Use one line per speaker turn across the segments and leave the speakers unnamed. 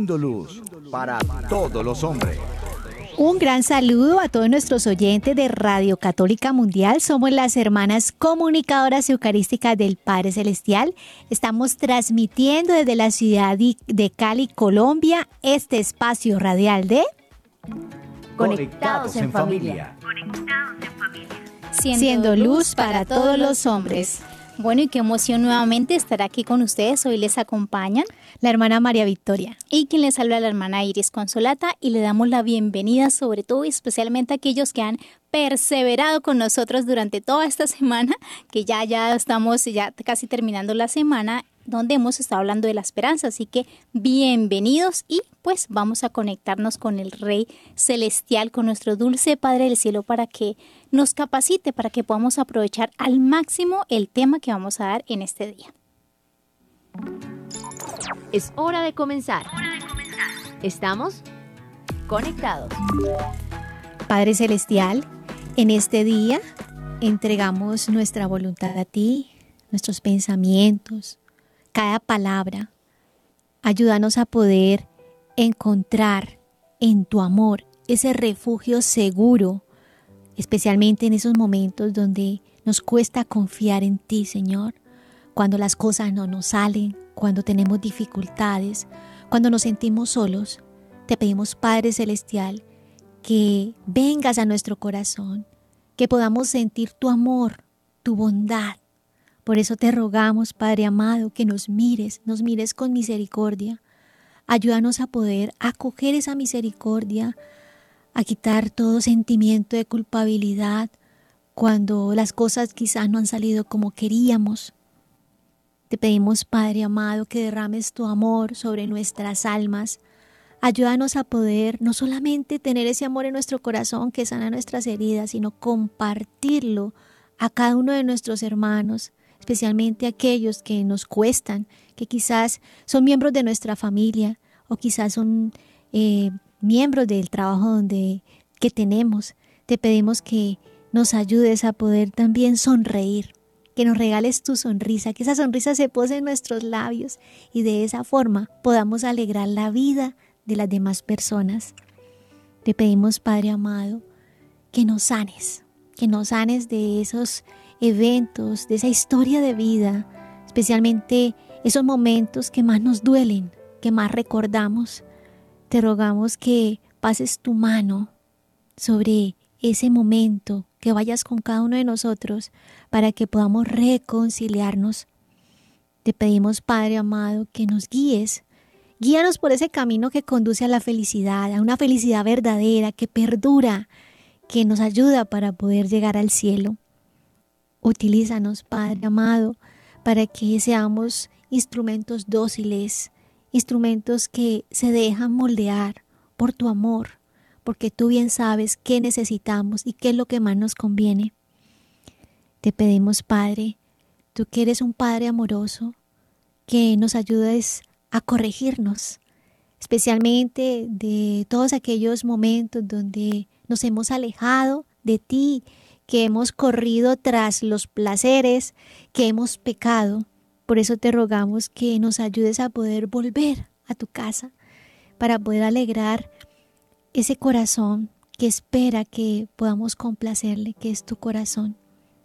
Siendo luz para todos los hombres.
Un gran saludo a todos nuestros oyentes de Radio Católica Mundial. Somos las hermanas comunicadoras eucarísticas del Padre Celestial. Estamos transmitiendo desde la ciudad de Cali, Colombia, este espacio radial de
Conectados en familia.
Siendo luz para todos los hombres.
Bueno, y qué emoción nuevamente estar aquí con ustedes. Hoy les acompañan
la hermana María Victoria
y quien les habla la hermana Iris Consolata y le damos la bienvenida sobre todo y especialmente a aquellos que han perseverado con nosotros durante toda esta semana, que ya ya estamos ya casi terminando la semana donde hemos estado hablando de la esperanza. Así que bienvenidos y pues vamos a conectarnos con el Rey Celestial, con nuestro dulce Padre del Cielo para que nos capacite, para que podamos aprovechar al máximo el tema que vamos a dar en este día.
Es hora de comenzar. Estamos conectados.
Padre Celestial, en este día entregamos nuestra voluntad a ti, nuestros pensamientos, cada palabra. Ayúdanos a poder encontrar en tu amor ese refugio seguro, especialmente en esos momentos donde nos cuesta confiar en ti, Señor, cuando las cosas no nos salen, cuando tenemos dificultades, cuando nos sentimos solos. Te pedimos, Padre Celestial, que vengas a nuestro corazón, que podamos sentir tu amor, tu bondad, por eso te rogamos, Padre amado, que nos mires, nos mires con misericordia. Ayúdanos a poder acoger esa misericordia, a quitar todo sentimiento de culpabilidad cuando las cosas quizás no han salido como queríamos. Te pedimos, Padre amado, que derrames tu amor sobre nuestras almas. Ayúdanos a poder no solamente tener ese amor en nuestro corazón que sana nuestras heridas, sino compartirlo a cada uno de nuestros hermanos especialmente aquellos que nos cuestan, que quizás son miembros de nuestra familia o quizás son eh, miembros del trabajo donde, que tenemos. Te pedimos que nos ayudes a poder también sonreír, que nos regales tu sonrisa, que esa sonrisa se pose en nuestros labios y de esa forma podamos alegrar la vida de las demás personas. Te pedimos, Padre amado, que nos sanes, que nos sanes de esos eventos, de esa historia de vida, especialmente esos momentos que más nos duelen, que más recordamos. Te rogamos que pases tu mano sobre ese momento, que vayas con cada uno de nosotros para que podamos reconciliarnos. Te pedimos, Padre amado, que nos guíes. Guíanos por ese camino que conduce a la felicidad, a una felicidad verdadera, que perdura, que nos ayuda para poder llegar al cielo. Utilízanos, Padre amado, para que seamos instrumentos dóciles, instrumentos que se dejan moldear por tu amor, porque tú bien sabes qué necesitamos y qué es lo que más nos conviene. Te pedimos, Padre, tú que eres un Padre amoroso, que nos ayudes a corregirnos, especialmente de todos aquellos momentos donde nos hemos alejado de ti que hemos corrido tras los placeres, que hemos pecado. Por eso te rogamos que nos ayudes a poder volver a tu casa, para poder alegrar ese corazón que espera que podamos complacerle, que es tu corazón,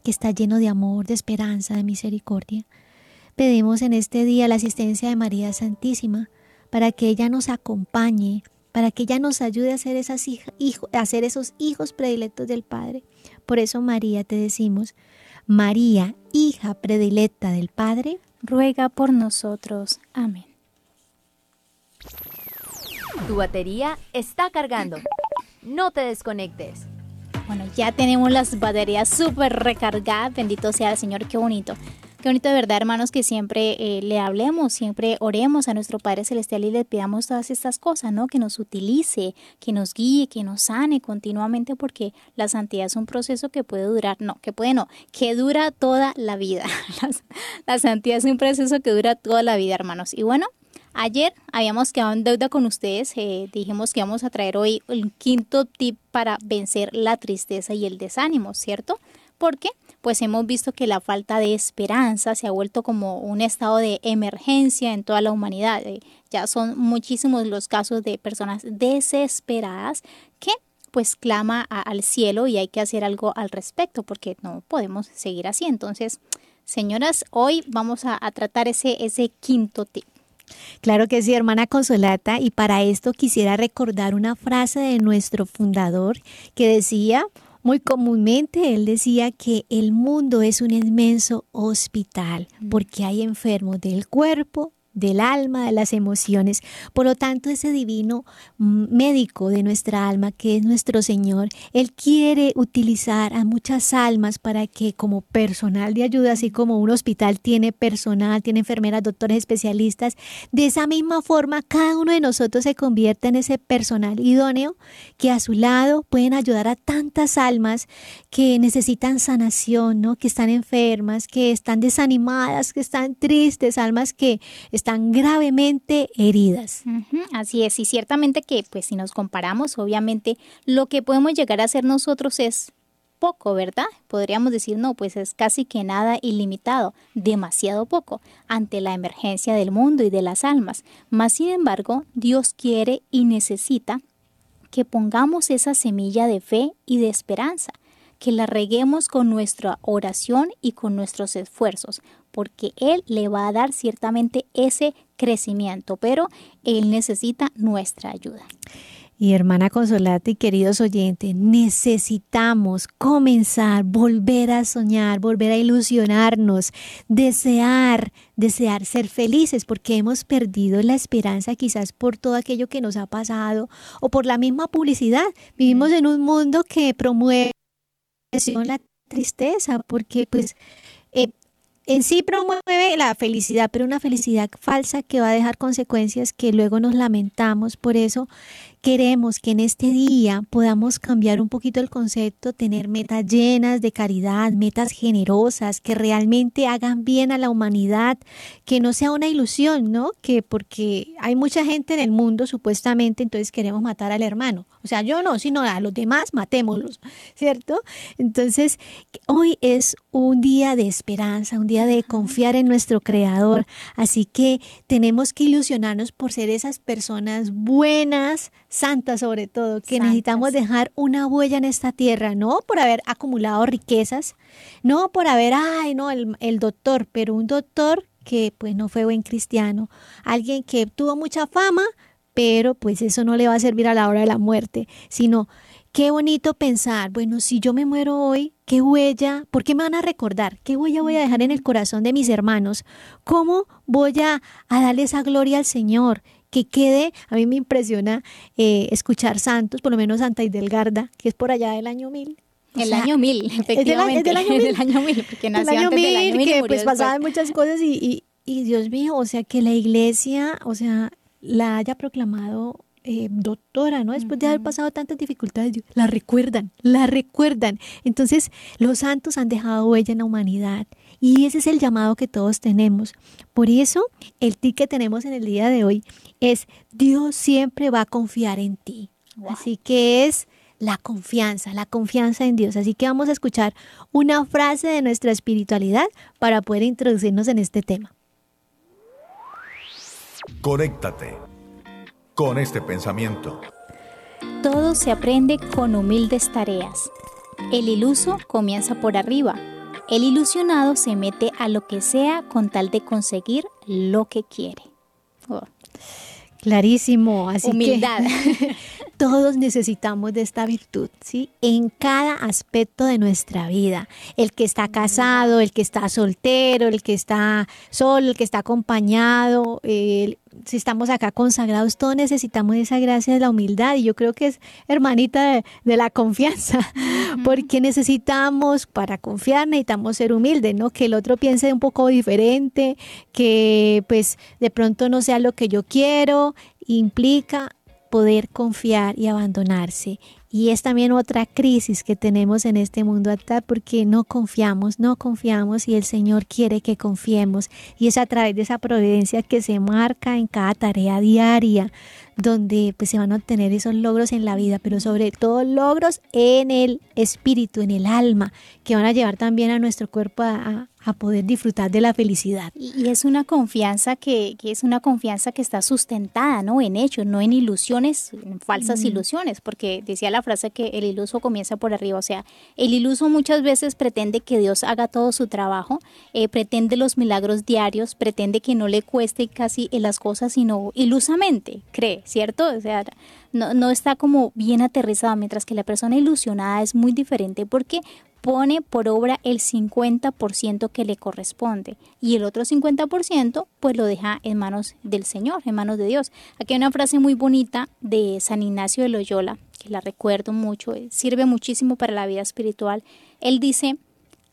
que está lleno de amor, de esperanza, de misericordia. Pedimos en este día la asistencia de María Santísima para que ella nos acompañe, para que ella nos ayude a ser, esos hijos predilectos del Padre por eso, María, te decimos, María, hija predilecta del Padre,
ruega por nosotros. Amén.
Tu batería está cargando. No te desconectes.
Bueno, ya tenemos las baterías súper recargadas. Bendito sea el Señor, qué bonito. Qué bonito de verdad, hermanos, que siempre eh, le hablemos, siempre oremos a nuestro Padre Celestial y le pidamos todas estas cosas, ¿no? Que nos utilice, que nos guíe, que nos sane continuamente, porque la santidad es un proceso que puede durar, no, que puede no, que dura toda la vida. la, santidad es un proceso que dura toda la vida, hermanos. Y bueno, Ayer habíamos quedado en deuda con ustedes, eh, dijimos que íbamos a traer hoy el quinto tip para vencer la tristeza y el desánimo, ¿cierto? Porque pues hemos visto que la falta de esperanza se ha vuelto como un estado de emergencia en toda la humanidad. Eh, ya son muchísimos los casos de personas desesperadas que pues clama al cielo y hay que hacer algo al respecto porque no podemos seguir así. Entonces, señoras, hoy vamos a, tratar ese, ese quinto tip.
Claro que sí, hermana Consolata, y para esto quisiera recordar una frase de nuestro fundador que decía, muy comúnmente él decía que el mundo es un inmenso hospital porque hay enfermos del cuerpo, del alma, de las emociones. Por lo tanto, ese divino médico de nuestra alma, que es nuestro Señor, Él quiere utilizar a muchas almas para que como personal de ayuda, así como un hospital tiene personal, tiene enfermeras, doctores, especialistas, de esa misma forma cada uno de nosotros se convierte en ese personal idóneo que a su lado pueden ayudar a tantas almas que necesitan sanación, ¿no? que están enfermas, que están desanimadas, que están tristes, almas que gravemente heridas.
así es, y ciertamente que pues si nos comparamos, obviamente lo que podemos llegar a hacer nosotros es poco, ¿verdad? Podríamos decir, no, pues es casi que nada ilimitado, demasiado poco, ante la emergencia del mundo y de las almas. Mas, sin embargo, Dios quiere y necesita que pongamos esa semilla de fe y de esperanza, que la reguemos con nuestra oración y con nuestros esfuerzos, porque Él le va a dar ciertamente ese crecimiento, pero Él necesita nuestra ayuda.
Y hermana Consolata y queridos oyentes, necesitamos comenzar, volver a soñar, volver a ilusionarnos, desear, desear ser felices, porque hemos perdido la esperanza quizás por todo aquello que nos ha pasado o por la misma publicidad. Vivimos en un mundo que promueve la tristeza, porque pues eh, en sí promueve la felicidad, pero una felicidad falsa que va a dejar consecuencias que luego nos lamentamos. Por eso queremos que en este día podamos cambiar un poquito el concepto, tener metas llenas de caridad, metas generosas, que realmente hagan bien a la humanidad, que no sea una ilusión, ¿no? Que porque hay mucha gente en el mundo supuestamente, entonces queremos matar al hermano. O sea, yo no, sino a los demás, matémoslos, ¿cierto? Entonces, hoy es un día de esperanza, un día de confiar en nuestro Creador. Así que tenemos que ilusionarnos por ser esas personas buenas, santas sobre todo, que necesitamos dejar una huella en esta tierra, no por haber acumulado riquezas, no por haber, ay, no, el, el doctor, pero un doctor que pues no fue buen cristiano, alguien que tuvo mucha fama, pero pues eso no le va a servir a la hora de la muerte, sino qué bonito pensar, bueno, si yo me muero hoy, ¿qué huella? ¿Por qué me van a recordar? ¿Qué huella voy a dejar en el corazón de mis hermanos? ¿Cómo voy a, a darle esa gloria al Señor? Que quede, a mí me impresiona eh, escuchar santos, por lo menos Santa Idelgarda, que es por allá del año 1000.
El año 1000, efectivamente. Es del, año 1000. año 1000, porque nació el año antes 1000, del año 1000
que pues pasaban muchas cosas y, y, y, Dios mío, o sea, que la iglesia, o sea, la haya proclamado eh, doctora, ¿no? Después de haber pasado tantas dificultades, la recuerdan, la recuerdan. Entonces, los santos han dejado huella en la humanidad y ese es el llamado que todos tenemos. Por eso, el ti que tenemos en el día de hoy es Dios siempre va a confiar en ti. Así que es la confianza, la confianza en Dios. Así que vamos a escuchar una frase de nuestra espiritualidad para poder introducirnos en este tema.
Conéctate con este pensamiento.
Todo se aprende con humildes tareas. El iluso comienza por arriba. El ilusionado se mete a lo que sea con tal de conseguir lo que quiere.
Oh. Clarísimo, así
Humildad.
que todos necesitamos de esta virtud, ¿sí? En cada aspecto de nuestra vida. El que está casado, el que está soltero, el que está solo, el que está acompañado, el, si estamos acá consagrados, todos necesitamos esa gracia de la humildad y yo creo que es hermanita de, la confianza, porque necesitamos, para confiar, necesitamos ser humildes, ¿no? Que el otro piense un poco diferente, que pues de pronto no sea lo que yo quiero, implica poder confiar y abandonarse. Y es también otra crisis que tenemos en este mundo actual porque no confiamos, no confiamos y el Señor quiere que confiemos. Y es a través de esa providencia que se marca en cada tarea diaria donde pues se van a obtener esos logros en la vida, pero sobre todo logros en el espíritu, en el alma, que van a llevar también a nuestro cuerpo a, a poder disfrutar de la felicidad.
Y, es una confianza que, que, es una confianza que está sustentada, ¿no? En hechos, no en ilusiones, en falsas ilusiones, porque decía la frase que el iluso comienza por arriba, o sea, el iluso muchas veces pretende que Dios haga todo su trabajo, eh, pretende los milagros diarios, pretende que no le cueste casi las cosas, sino ilusamente cree, ¿cierto? O sea, no, no está como bien aterrizada, mientras que la persona ilusionada es muy diferente porque pone por obra el 50% que le corresponde y el otro 50% pues lo deja en manos del Señor, en manos de Dios. Aquí hay una frase muy bonita de San Ignacio de Loyola, que la recuerdo mucho, eh, sirve muchísimo para la vida espiritual. Él dice,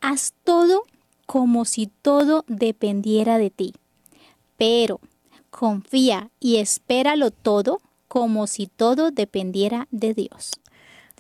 haz todo como si todo dependiera de ti, pero confía y espéralo todo como si todo dependiera de Dios.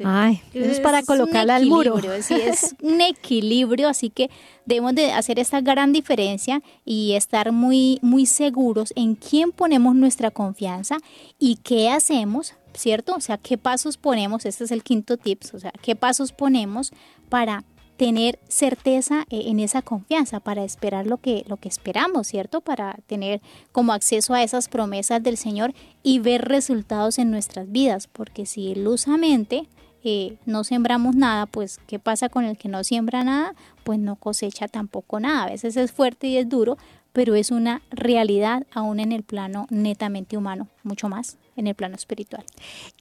Ay, eso es, para colocarla al muro.
Sí, es un equilibrio, así que debemos de hacer esta gran diferencia y estar muy, muy seguros en quién ponemos nuestra confianza y qué hacemos, ¿cierto? O sea, qué pasos ponemos, este es el quinto tips, o sea, qué pasos ponemos para tener certeza eh, en esa confianza, para esperar lo que, lo que esperamos, ¿cierto? Para tener como acceso a esas promesas del Señor y ver resultados en nuestras vidas, porque si ilusamente no sembramos nada, pues ¿qué pasa con el que no siembra nada? Pues no cosecha tampoco nada. A veces es fuerte y es duro, pero es una realidad aún en el plano netamente humano, mucho más en el plano espiritual.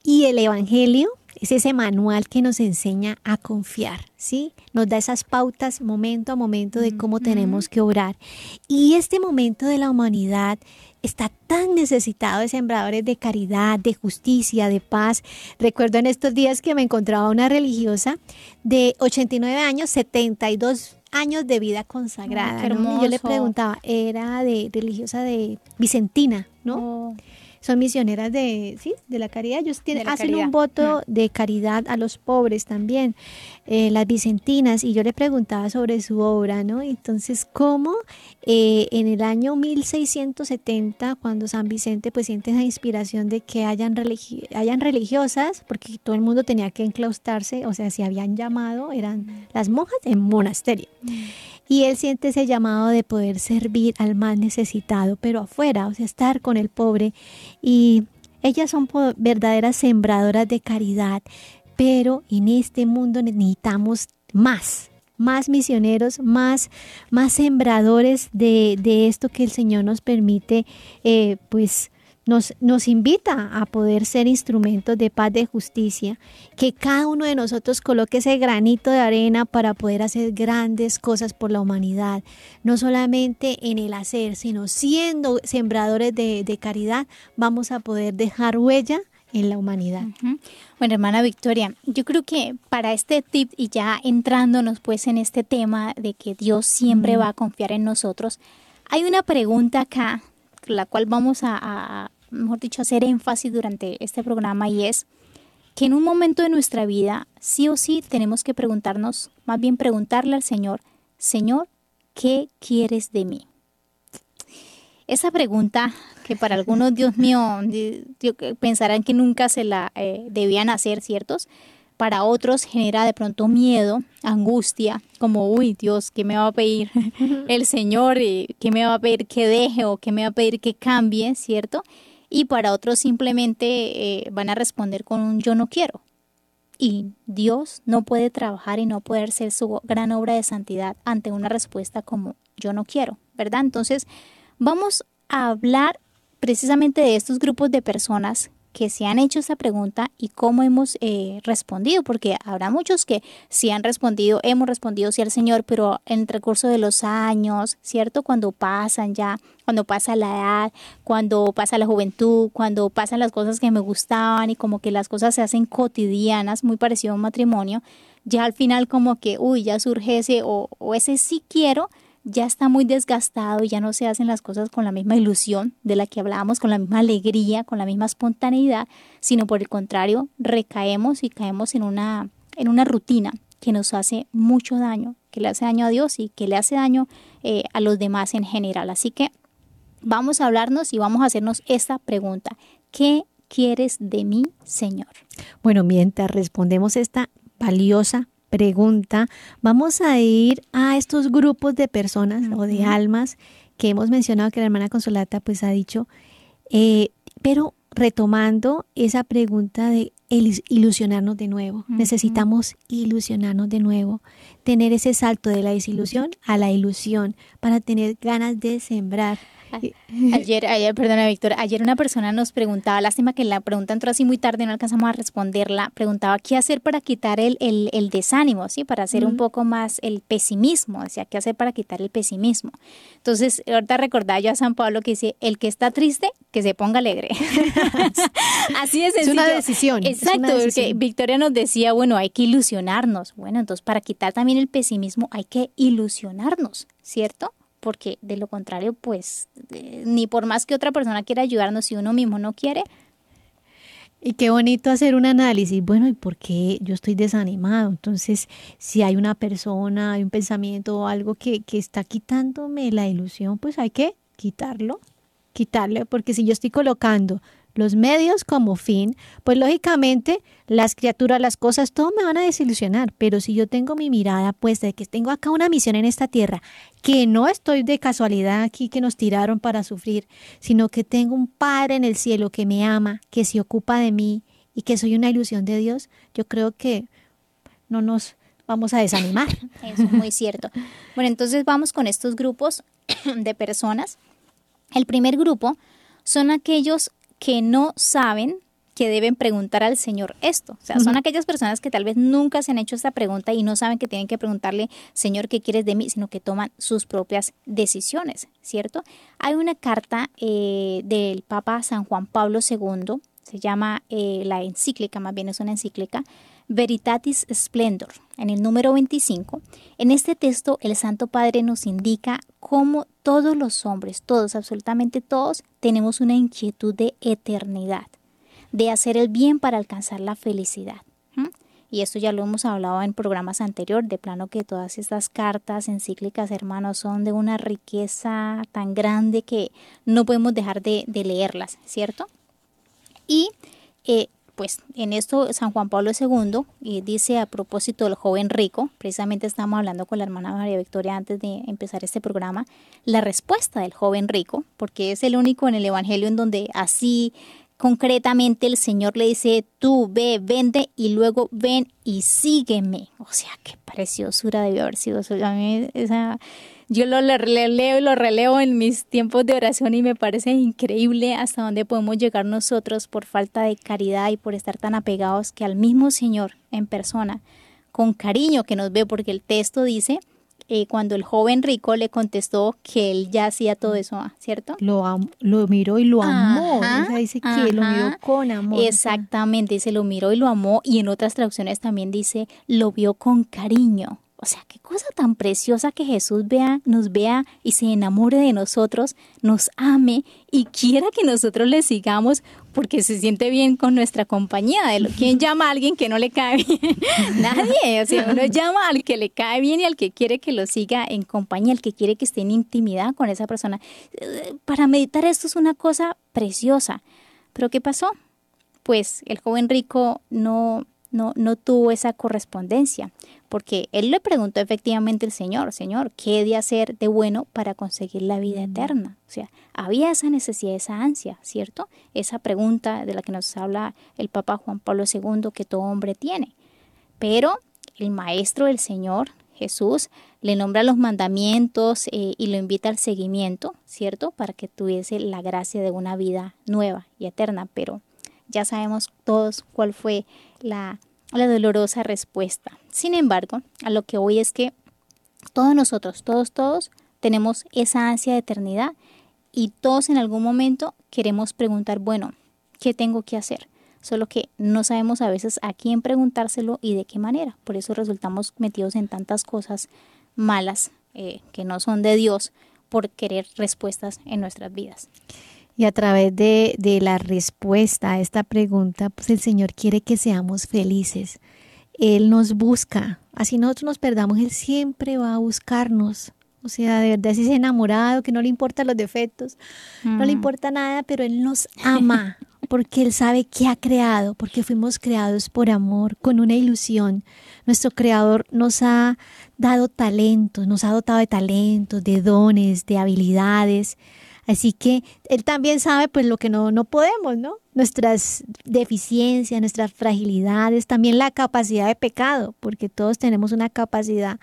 Y el Evangelio es ese manual que nos enseña a confiar, ¿sí? Nos da esas pautas momento a momento de cómo tenemos que obrar. Y este momento de la humanidad está tan necesitado de sembradores de caridad, de justicia, de paz. Recuerdo en estos días que me encontraba una religiosa de 89 años, 72 años de vida consagrada. yo le preguntaba, era de religiosa de Vicentina, ¿no? Oh son misioneras de, ¿sí? de la caridad. Ellos tienen, hacen un voto mm. de caridad a los pobres también, eh, las vicentinas, y yo le preguntaba sobre su obra, ¿no? Entonces, ¿cómo eh, en el año 1670, cuando San Vicente pues siente esa inspiración de que hayan, hayan religiosas, porque todo el mundo tenía que enclaustarse, o sea, si habían llamado, eran las monjas en monasterio. Mm y él siente ese llamado de poder servir al más necesitado, pero afuera, o sea, estar con el pobre. Y ellas son verdaderas sembradoras de caridad, pero en este mundo necesitamos más, más misioneros, más, más sembradores de, de esto que el Señor nos permite, eh, pues, nos, nos invita a poder ser instrumentos de paz, de justicia, que cada uno de nosotros coloque ese granito de arena para poder hacer grandes cosas por la humanidad, no solamente en el hacer, sino siendo sembradores de, caridad, vamos a poder dejar huella en la humanidad.
Bueno, hermana Victoria, yo creo que para este tip y ya entrándonos pues en este tema de que Dios siempre va a confiar en nosotros, hay una pregunta acá la cual vamos a, mejor dicho, hacer énfasis durante este programa y es que en un momento de nuestra vida, sí o sí, tenemos que preguntarnos, más bien preguntarle al Señor, Señor, ¿qué quieres de mí? Esa pregunta que para algunos, Dios mío, pensarán que nunca se la eh, debían hacer, ¿ciertos? Para otros genera de pronto miedo, angustia, como, uy, Dios, ¿qué me va a pedir el Señor? ¿Qué me va a pedir que deje o qué me va a pedir que cambie? ¿Cierto? Y para otros simplemente eh, van a responder con un yo no quiero. Y Dios no puede trabajar y no puede hacer su gran obra de santidad ante una respuesta como yo no quiero, ¿verdad? Entonces, vamos a hablar precisamente de estos grupos de personas que se han hecho esa pregunta y cómo hemos eh, respondido, porque habrá muchos que sí han respondido, hemos respondido sí al Señor, pero en el recurso de los años, ¿cierto? Cuando pasan ya, cuando pasa la edad, cuando pasa la juventud, cuando pasan las cosas que me gustaban y como que las cosas se hacen cotidianas, muy parecido a un matrimonio, ya al final como que, uy, ya surge ese o, o ese sí quiero, ya está muy desgastado ya no se hacen las cosas con la misma ilusión de la que hablábamos, con la misma alegría, con la misma espontaneidad, sino por el contrario, recaemos y caemos en una, en una rutina que nos hace mucho daño, que le hace daño a Dios y que le hace daño eh, a los demás en general. Así que vamos a hablarnos y vamos a hacernos esta pregunta. ¿Qué quieres de mí, Señor?
Bueno, mientras respondemos esta valiosa pregunta, vamos a ir a estos grupos de personas o de almas que hemos mencionado que la hermana Consolata pues ha dicho, eh, pero retomando esa pregunta de ilusionarnos de nuevo. Necesitamos ilusionarnos de nuevo, tener ese salto de la desilusión a la ilusión para tener ganas de sembrar.
Ayer, ayer, perdona Víctor, ayer una persona nos preguntaba, lástima que la pregunta entró así muy tarde, no alcanzamos a responderla, preguntaba qué hacer para quitar el, el, desánimo, ¿sí? Para hacer un poco más el pesimismo, decía, qué hacer para quitar el pesimismo. Entonces, ahorita recordaba yo a San Pablo que dice, el que está triste, que se ponga alegre. así es
Es una decisión.
Exacto, porque Victoria nos decía, bueno, hay que ilusionarnos. Bueno, entonces para quitar también el pesimismo hay que ilusionarnos, ¿cierto? Porque de lo contrario, pues, eh, ni por más que otra persona quiera ayudarnos, si uno mismo no quiere,
y qué bonito hacer un análisis. Bueno, ¿y por qué yo estoy desanimado? Entonces, si hay una persona, hay un pensamiento o algo que, que está quitándome la ilusión, pues hay que quitarlo, quitarle, porque si yo estoy colocando los medios como fin, pues lógicamente las criaturas, las cosas, todo me van a desilusionar. Pero si yo tengo mi mirada puesta de que tengo acá una misión en esta tierra, que no estoy de casualidad aquí que nos tiraron para sufrir, sino que tengo un Padre en el cielo que me ama, que se ocupa de mí y que soy una ilusión de Dios, yo creo que no nos vamos a desanimar.
Eso es muy cierto. Bueno, entonces vamos con estos grupos de personas. El primer grupo son aquellos que no saben que deben preguntar al Señor esto. O sea, son aquellas personas que tal vez nunca se han hecho esta pregunta y no saben que tienen que preguntarle, Señor, ¿qué quieres de mí? Sino que toman sus propias decisiones, ¿cierto? Hay una carta eh, del Papa San Juan Pablo II, se llama eh, la encíclica, más bien es una encíclica, Veritatis Splendor, en el número 25. En este texto el Santo Padre nos indica cómo todos los hombres, todos, absolutamente todos, tenemos una inquietud de eternidad, de hacer el bien para alcanzar la felicidad. Y esto ya lo hemos hablado en programas anteriores, de plano que todas estas cartas encíclicas, hermanos, son de una riqueza tan grande que no podemos dejar de, leerlas, ¿cierto? Y eh, pues en esto San Juan Pablo II eh, dice a propósito del joven rico, precisamente estamos hablando con la hermana María Victoria antes de empezar este programa, la respuesta del joven rico, porque es el único en el Evangelio en donde así concretamente el Señor le dice, tú ve, vende y luego ven y sígueme. O sea, qué preciosura debió haber sido eso. A mí esa yo lo leo y lo releo en mis tiempos de oración y me parece increíble hasta dónde podemos llegar nosotros por falta de caridad y por estar tan apegados que al mismo Señor en persona, con cariño que nos ve, porque el texto dice, eh, cuando el joven rico le contestó que él ya hacía todo eso, ah, ¿cierto?
Lo, lo miró y lo amó. dice que lo miró con amor.
Exactamente, dice lo miró y lo amó. Y en otras traducciones también dice lo vio con cariño. O sea, qué cosa tan preciosa que Jesús vea, nos vea y se enamore de nosotros, nos ame y quiera que nosotros le sigamos porque se siente bien con nuestra compañía. ¿Quién llama a alguien que no le cae bien? Nadie. O sea, uno llama al que le cae bien y al que quiere que lo siga en compañía, al que quiere que esté en intimidad con esa persona. Para meditar esto es una cosa preciosa. Pero ¿qué pasó? Pues el joven rico no, no, no tuvo esa correspondencia porque él le preguntó efectivamente al Señor, Señor, ¿qué he de hacer de bueno para conseguir la vida eterna? O sea, había esa necesidad, esa ansia, ¿cierto? Esa pregunta de la que nos habla el Papa Juan Pablo II que todo hombre tiene. Pero el Maestro del Señor, Jesús, le nombra los mandamientos eh, y lo invita al seguimiento, ¿cierto? Para que tuviese la gracia de una vida nueva y eterna. Pero ya sabemos todos cuál fue la dolorosa respuesta. Sin embargo, a lo que voy es que todos nosotros, todos, todos, tenemos esa ansia de eternidad y todos en algún momento queremos preguntar, bueno, ¿qué tengo que hacer? Solo que no sabemos a veces a quién preguntárselo y de qué manera. Por eso resultamos metidos en tantas cosas malas eh, que no son de Dios por querer respuestas en nuestras vidas.
Y a través de, de la respuesta a esta pregunta, pues el Señor quiere que seamos felices. Él nos busca. Así nosotros nos perdamos, Él siempre va a buscarnos. O sea, de verdad, si es enamorado, que no le importan los defectos, no le importa nada, pero Él nos ama porque Él sabe qué ha creado, porque fuimos creados por amor, con una ilusión. Nuestro Creador nos ha dado talentos, nos ha dotado de talentos, de dones, de habilidades. Así que Él también sabe pues lo que no, no podemos, ¿no? Nuestras deficiencias, nuestras fragilidades, también la capacidad de pecado, porque todos tenemos una capacidad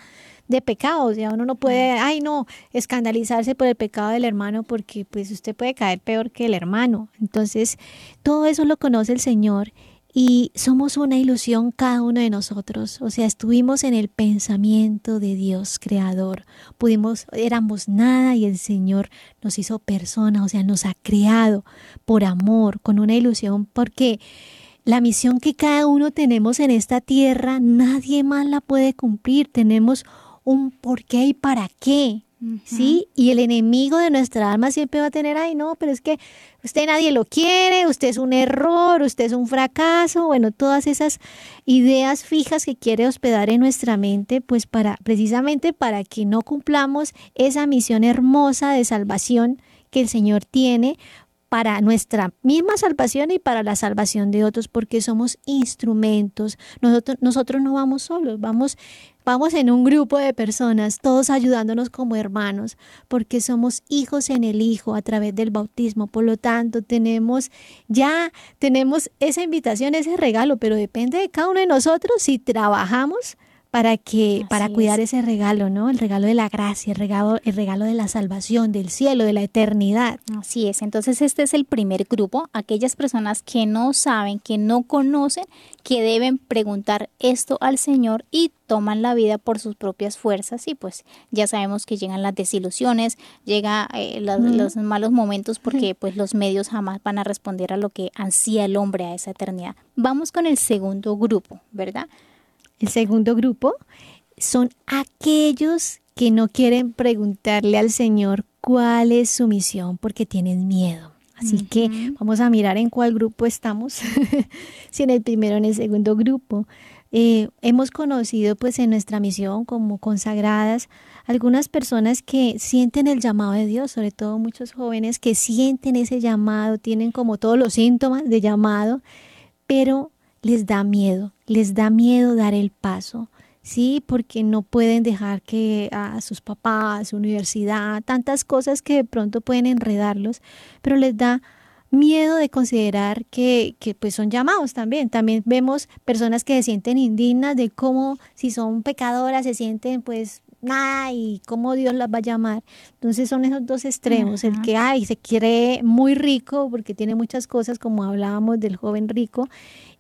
de pecado, o sea, uno no puede, ay no, escandalizarse por el pecado del hermano porque pues usted puede caer peor que el hermano. Entonces, todo eso lo conoce el Señor y somos una ilusión cada uno de nosotros, o sea, estuvimos en el pensamiento de Dios creador, pudimos, éramos nada y el Señor nos hizo persona, o sea, nos ha creado por amor, con una ilusión, porque la misión que cada uno tenemos en esta tierra, nadie más la puede cumplir, tenemos un por qué y para qué. ¿Sí? Y el enemigo de nuestra alma siempre va a tener, ay, no, pero es que usted nadie lo quiere, usted es un error, usted es un fracaso, bueno, todas esas ideas fijas que quiere hospedar en nuestra mente, pues para, precisamente para que no cumplamos esa misión hermosa de salvación que el Señor tiene para nuestra misma salvación y para la salvación de otros, porque somos instrumentos. Nosotros, nosotros no vamos solos, vamos Vamos en un grupo de personas, todos ayudándonos como hermanos, porque somos hijos en el Hijo a través del bautismo. Por lo tanto, tenemos ya, tenemos esa invitación, ese regalo, pero depende de cada uno de nosotros si trabajamos para que para cuidar ese regalo, ¿no? El regalo de la gracia, el regalo el regalo de la salvación, del cielo, de la eternidad.
Así es. Entonces este es el primer grupo, aquellas personas que no saben, que no conocen, que deben preguntar esto al Señor y toman la vida por sus propias fuerzas y pues ya sabemos que llegan las desilusiones, llegan eh, los malos momentos porque pues los medios jamás van a responder a lo que ansía el hombre a esa eternidad. Vamos con el segundo grupo, ¿verdad?
El segundo grupo son aquellos que no quieren preguntarle al Señor cuál es su misión porque tienen miedo. Así que vamos a mirar en cuál grupo estamos, si en el primero o en el segundo grupo. Eh, hemos conocido pues en nuestra misión como consagradas algunas personas que sienten el llamado de Dios, sobre todo muchos jóvenes que sienten ese llamado, tienen como todos los síntomas de llamado, pero les da miedo, les da miedo dar el paso, ¿sí? Porque no pueden dejar que a sus papás, su universidad, tantas cosas que de pronto pueden enredarlos, pero les da miedo de considerar que, que, pues son llamados también. También vemos personas que se sienten indignas de cómo si son pecadoras se sienten pues nada y cómo Dios las va a llamar. Entonces son esos dos extremos, el que ay, se quiere muy rico porque tiene muchas cosas como hablábamos del joven rico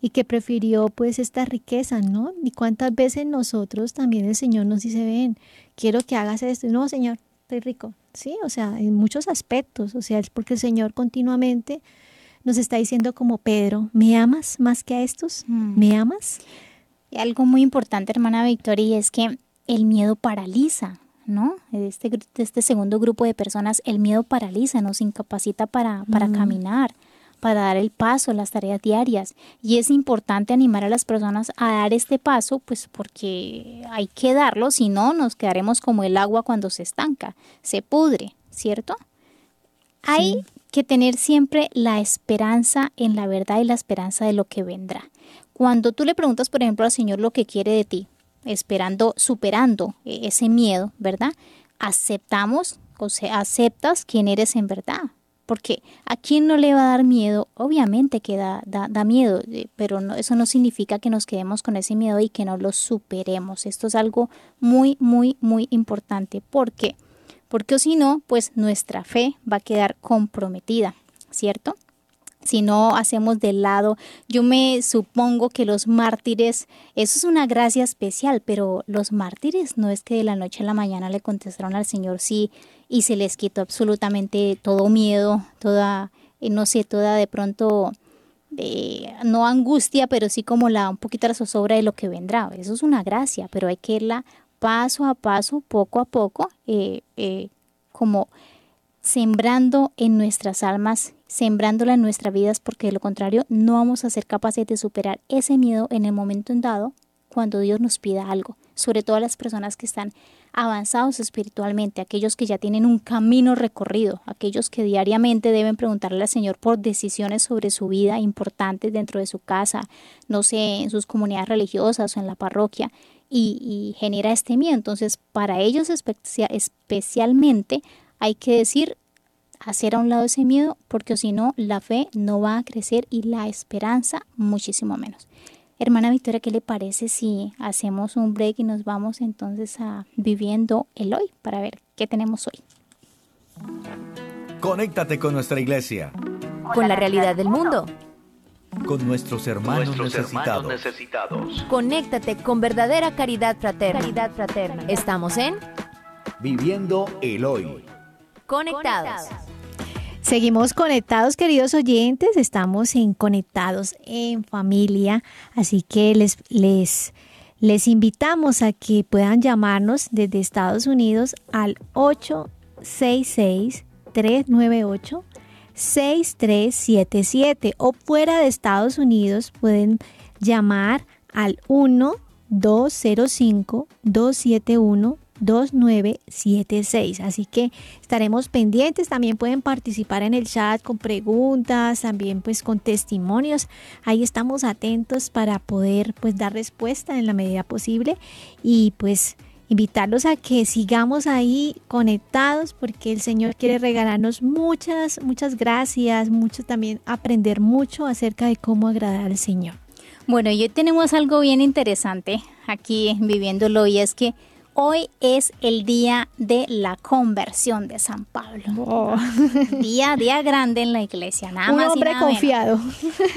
y que prefirió pues esta riqueza, ¿no? Y cuántas veces nosotros también el Señor nos dice, ven, quiero que hagas esto. no, Señor, estoy rico. Sí, o sea, en muchos aspectos, o sea, es porque el Señor continuamente nos está diciendo como Pedro, ¿me amas más que a estos? Mm. ¿Me amas?
Y algo muy importante, hermana Victoria, es que el miedo paraliza, ¿no? Este, este segundo grupo de personas, el miedo paraliza, nos incapacita para, para mm. caminar, para dar el paso, las tareas diarias. Y es importante animar a las personas a dar este paso, pues porque hay que darlo, si no nos quedaremos como el agua cuando se estanca, se pudre, ¿cierto? Hay que tener siempre la esperanza en la verdad y la esperanza de lo que vendrá. Cuando tú le preguntas, por ejemplo, al Señor lo que quiere de ti, esperando, superando e-, ese miedo, ¿verdad? Aceptamos, o sea, aceptas quién eres en verdad. Porque a quién no le va a dar miedo, obviamente que da, da, da miedo, eh, pero no, eso no significa que nos quedemos con ese miedo y que no lo superemos. Esto es algo muy, muy, muy importante. ¿Por qué? Porque si no, pues nuestra fe va a quedar comprometida, ¿cierto? Si no hacemos de lado. Yo me supongo que los mártires, eso es una gracia especial, pero los mártires no es que de la noche a la mañana le contestaron al Señor sí y se les quitó absolutamente todo miedo, toda, eh, no sé, toda de pronto, de, no angustia, pero sí como la, un poquito la zozobra de lo que vendrá. Eso es una gracia, pero hay que irla paso a paso, poco a poco, eh, eh, como sembrando en nuestras almas, sembrándola en nuestras vidas, porque de lo contrario no vamos a ser capaces de superar ese miedo en el momento en dado cuando Dios nos pida algo, sobre todo las personas que están avanzados espiritualmente, aquellos que ya tienen un camino recorrido, aquellos que diariamente deben preguntarle al Señor por decisiones sobre su vida importantes dentro de su casa, no sé, en sus comunidades religiosas o en la parroquia, y, genera este miedo. Entonces, para ellos especialmente hay que decir, hacer a un lado ese miedo, porque si no, la fe no va a crecer y la esperanza muchísimo menos. Hermana Victoria, ¿qué le parece si hacemos un break y nos vamos entonces a viviendo el hoy para ver qué tenemos hoy?
Conéctate con nuestra iglesia.
Con la realidad del mundo.
Con nuestros hermanos, necesitados.
Conéctate con verdadera caridad fraterna. Caridad fraterna. Estamos en
Viviendo el hoy.
Conectados.
Seguimos conectados, queridos oyentes. Estamos en Conectados en Familia. Así que les, les, les invitamos a que puedan llamarnos desde Estados Unidos al 866-398-6377 o fuera de Estados Unidos pueden llamar al 1 205 271 2976. Así que estaremos pendientes. También pueden participar en el chat con preguntas, también pues con testimonios. Ahí estamos atentos para poder pues dar respuesta en la medida posible y pues invitarlos a que sigamos ahí conectados porque el Señor quiere regalarnos muchas, muchas gracias, mucho también aprender mucho acerca de cómo agradar al Señor.
Bueno, y hoy tenemos algo bien interesante aquí viviéndolo y es que Hoy es el día de la conversión de San Pablo.
Oh.
Día, día grande en la iglesia, nada
un
más.
hombre confiado.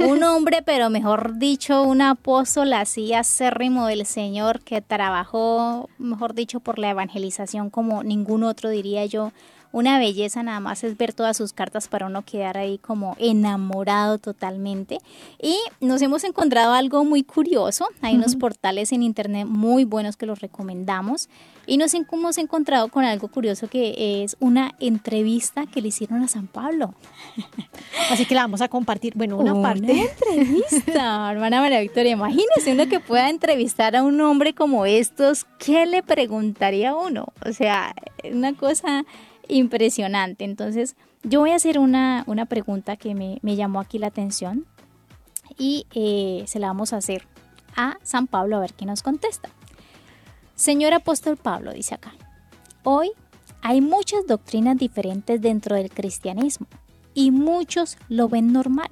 Un hombre, pero mejor dicho, un apóstol así acérrimo del Señor que trabajó, mejor dicho, por la evangelización como ningún otro, diría yo una belleza nada más es ver todas sus cartas para uno quedar ahí como enamorado totalmente. Y nos hemos encontrado algo muy curioso. Hay unos portales en internet muy buenos que los recomendamos. Y nos hemos encontrado con algo curioso que es una entrevista que le hicieron a San Pablo.
Así que la vamos a compartir. Bueno, una,
una
parte.
entrevista, hermana María Victoria. Imagínese uno que pueda entrevistar a un hombre como estos. ¿Qué le preguntaría a uno? O sea, una cosa impresionante. Entonces, yo voy a hacer una, una pregunta que me, me, llamó aquí la atención y eh, se la vamos a hacer a San Pablo a ver qué nos contesta. Señor apóstol Pablo, dice acá, hoy hay muchas doctrinas diferentes dentro del cristianismo y muchos lo ven normal.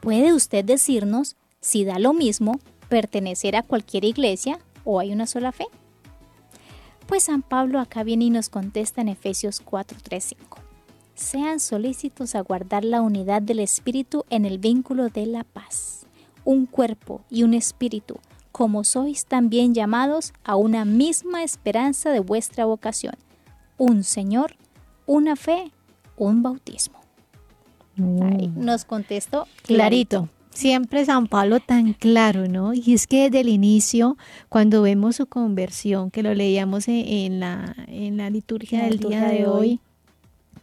¿Puede usted decirnos si da lo mismo pertenecer a cualquier iglesia o hay una sola fe? Pues San Pablo acá viene y nos contesta en Efesios 4, 3, 5. Sean solícitos a guardar la unidad del Espíritu en el vínculo de la paz, un cuerpo y un espíritu, como sois también llamados a una misma esperanza de vuestra vocación, un Señor, una fe, un bautismo. Ahí nos contestó
clarito. Siempre San Pablo tan claro, ¿no? Y es que desde el inicio, cuando vemos su conversión, que lo leíamos en, la, en la liturgia
La
del
liturgia
día de,
de
hoy,
hoy.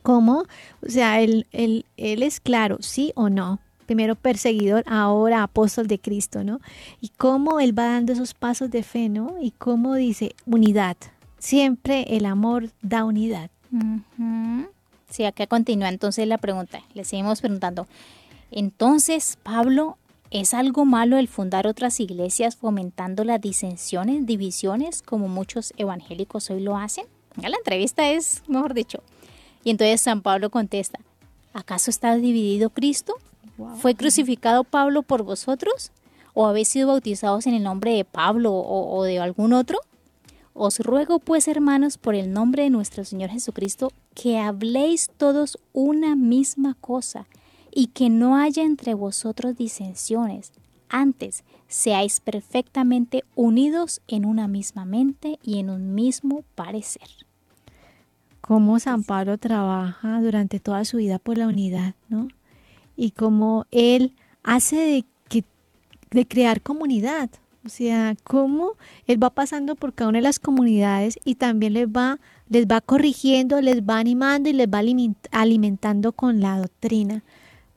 ¿cómo? O sea, él, él, él es claro, sí o no. Primero perseguidor, ahora apóstol de Cristo, ¿no? Y cómo él va dando esos pasos de fe, ¿no? Y cómo dice unidad. Siempre el amor da unidad.
Ujú. Sí, acá continúa entonces la pregunta. Le seguimos preguntando. Entonces, Pablo, ¿es algo malo el fundar otras iglesias fomentando las disensiones, divisiones, como muchos evangélicos hoy lo hacen? La entrevista es, mejor dicho. Y entonces San Pablo contesta, ¿acaso está dividido Cristo? ¿Fue crucificado Pablo por vosotros? ¿O habéis sido bautizados en el nombre de Pablo o, o de algún otro? Os ruego pues, hermanos, por el nombre de nuestro Señor Jesucristo, que habléis todos una misma cosa y que no haya entre vosotros disensiones. Antes, seáis perfectamente unidos en una misma mente y en un mismo parecer.
Cómo San Pablo trabaja durante toda su vida por la unidad, ¿no? Y cómo él hace de, que, de crear comunidad. O sea, cómo Él va pasando por cada una de las comunidades y también les va, les va corrigiendo, les va animando y les va alimentando con la doctrina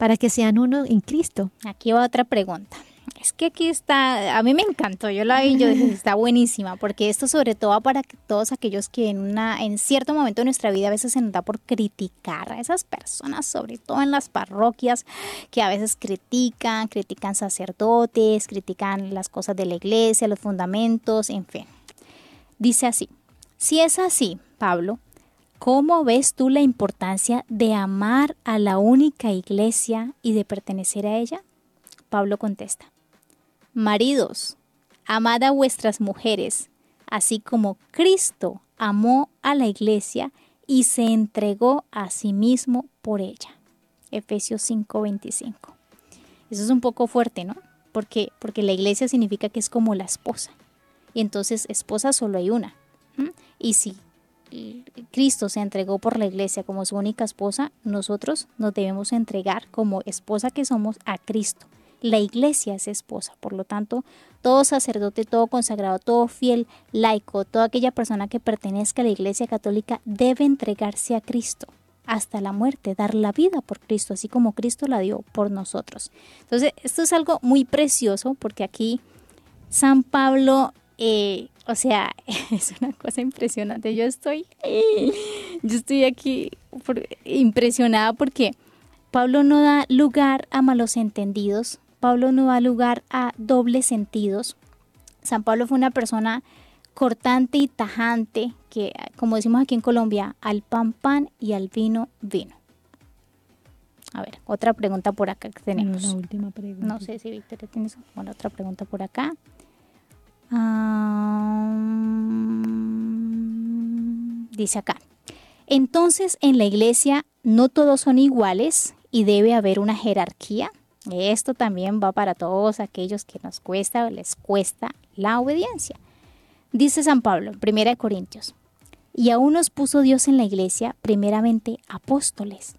para que sean uno en Cristo.
Aquí va otra pregunta. Es que aquí está, a mí me encantó, yo la vi, yo dije, está buenísima, porque esto sobre todo para todos aquellos que en, una, en cierto momento de nuestra vida a veces se nos da por criticar a esas personas, sobre todo en las parroquias, que a veces critican, critican sacerdotes, critican las cosas de la iglesia, los fundamentos, en fin. Dice así, si es así, Pablo, ¿cómo ves tú la importancia de amar a la única iglesia y de pertenecer a ella? Pablo contesta, Maridos, amad a vuestras mujeres, así como Cristo amó a la iglesia y se entregó a sí mismo por ella. Efesios 5:25. Eso es un poco fuerte, ¿no? Porque, porque la iglesia significa que es como la esposa. Y entonces esposa solo hay una. Y si Cristo se entregó por la iglesia como su única esposa, nosotros nos debemos entregar como esposa que somos a Cristo. La iglesia es esposa, por lo tanto, todo sacerdote, todo consagrado, todo fiel, laico, toda aquella persona que pertenezca a la iglesia católica debe entregarse a Cristo hasta la muerte, dar la vida por Cristo, así como Cristo la dio por nosotros. Entonces, esto es algo muy precioso porque aquí San Pablo, eh, o sea, es una cosa impresionante. Yo estoy, yo estoy aquí impresionada porque Pablo no da lugar a malos entendidos, Pablo no da lugar a dobles sentidos. San Pablo fue una persona cortante y tajante, que como decimos aquí en Colombia, al pan pan y al vino vino. A ver, otra pregunta por acá que tenemos.
No, última pregunta.
No sé si Victoria tienes bueno, otra pregunta por acá. Dice acá. Entonces, en la iglesia no todos son iguales y debe haber una jerarquía. Esto también va para todos aquellos que nos cuesta o les cuesta la obediencia. Dice San Pablo, en 1 Corintios, y aún nos puso Dios en la iglesia primeramente apóstoles,